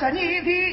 是你的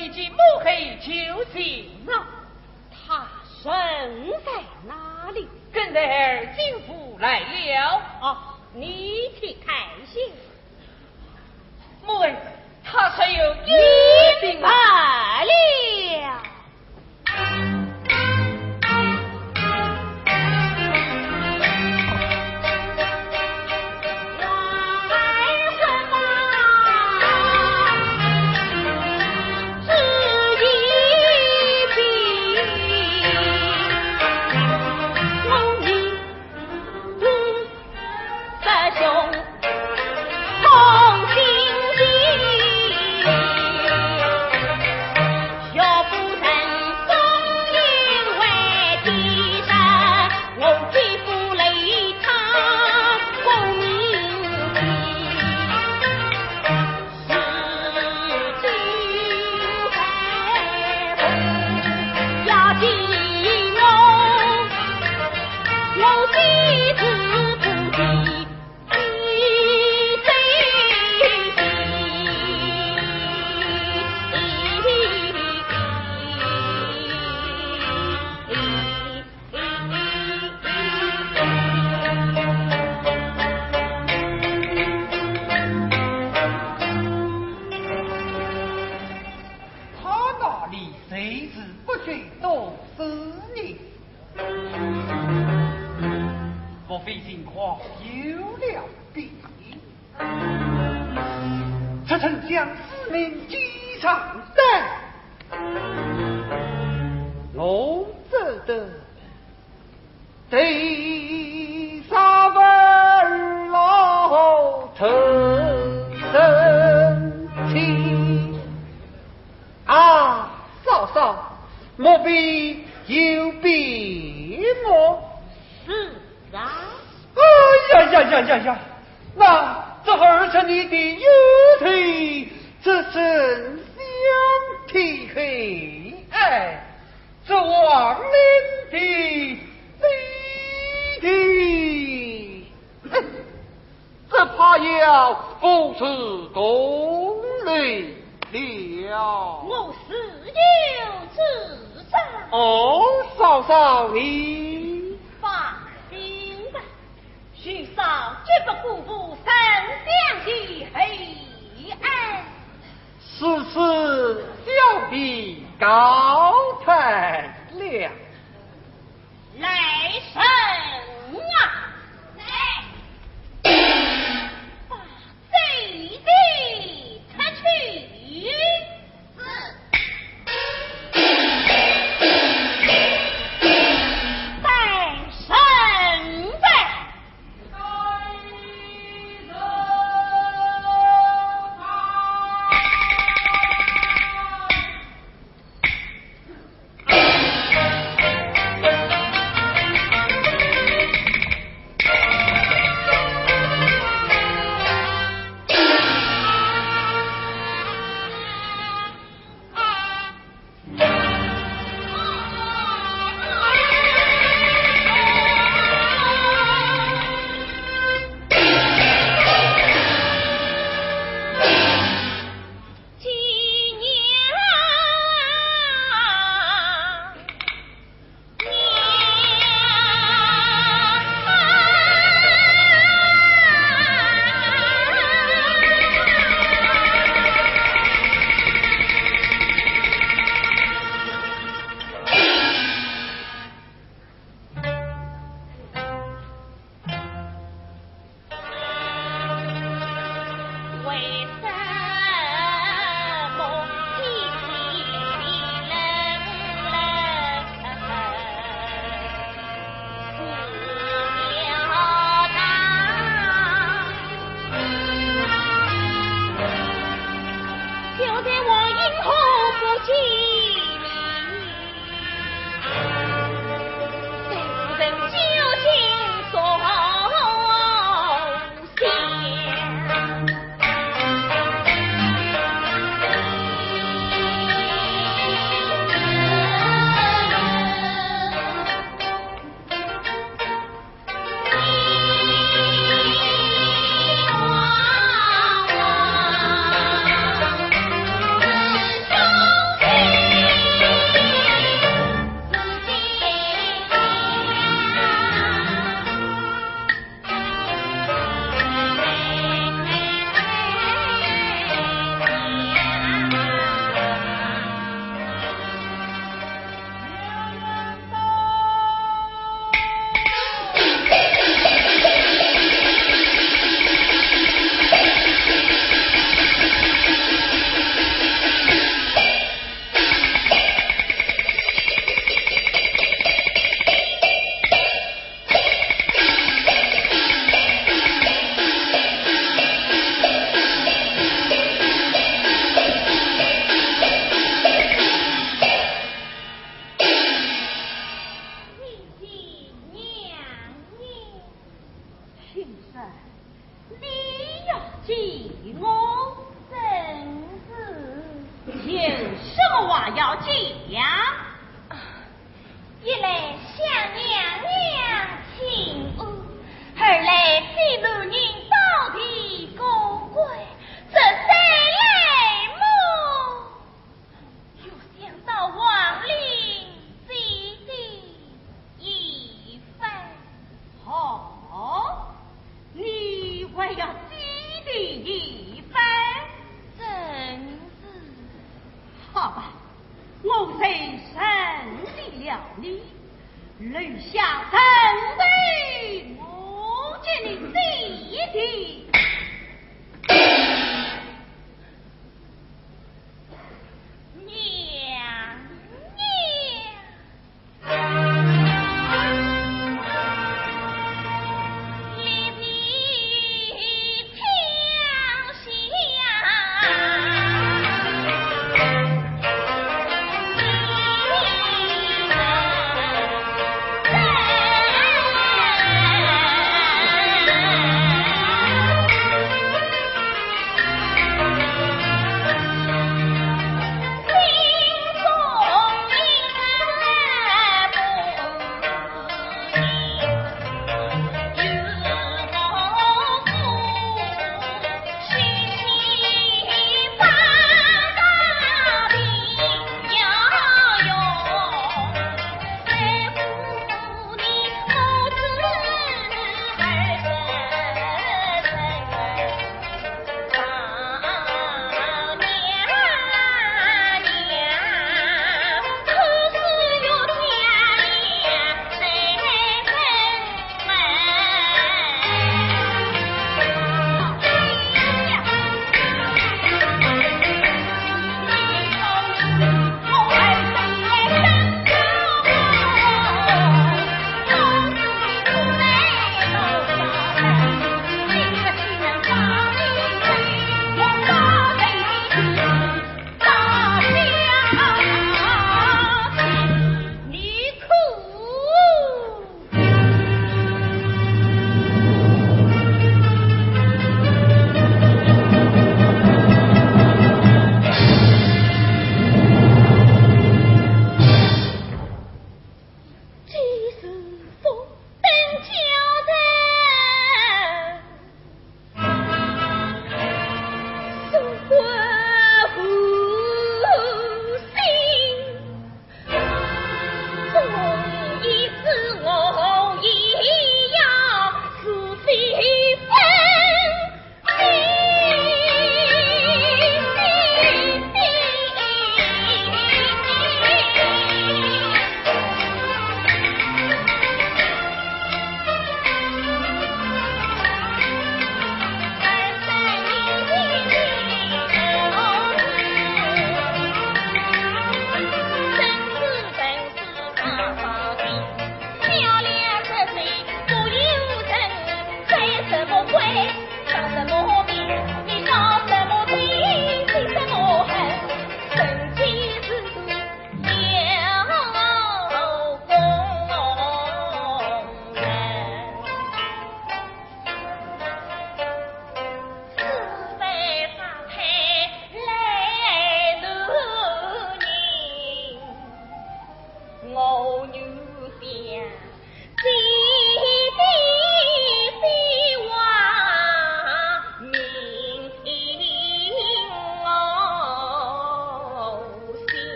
夫人我要密集抹黑求情了。他身在哪里？跟在儿进府来了。啊，你去看信。母儿，他虽有一病了。得对沙文老成生气啊，嫂嫂，莫非有病么？是啊。哎呀呀呀呀呀！那这儿子你的右腿，这真体会哎。是亡灵的弟弟，这怕要不辞功累了。我自有自张。哦，嫂嫂你放心吧，徐嫂绝不辜负三娘的黑暗。此次交臂。高太亮，来生。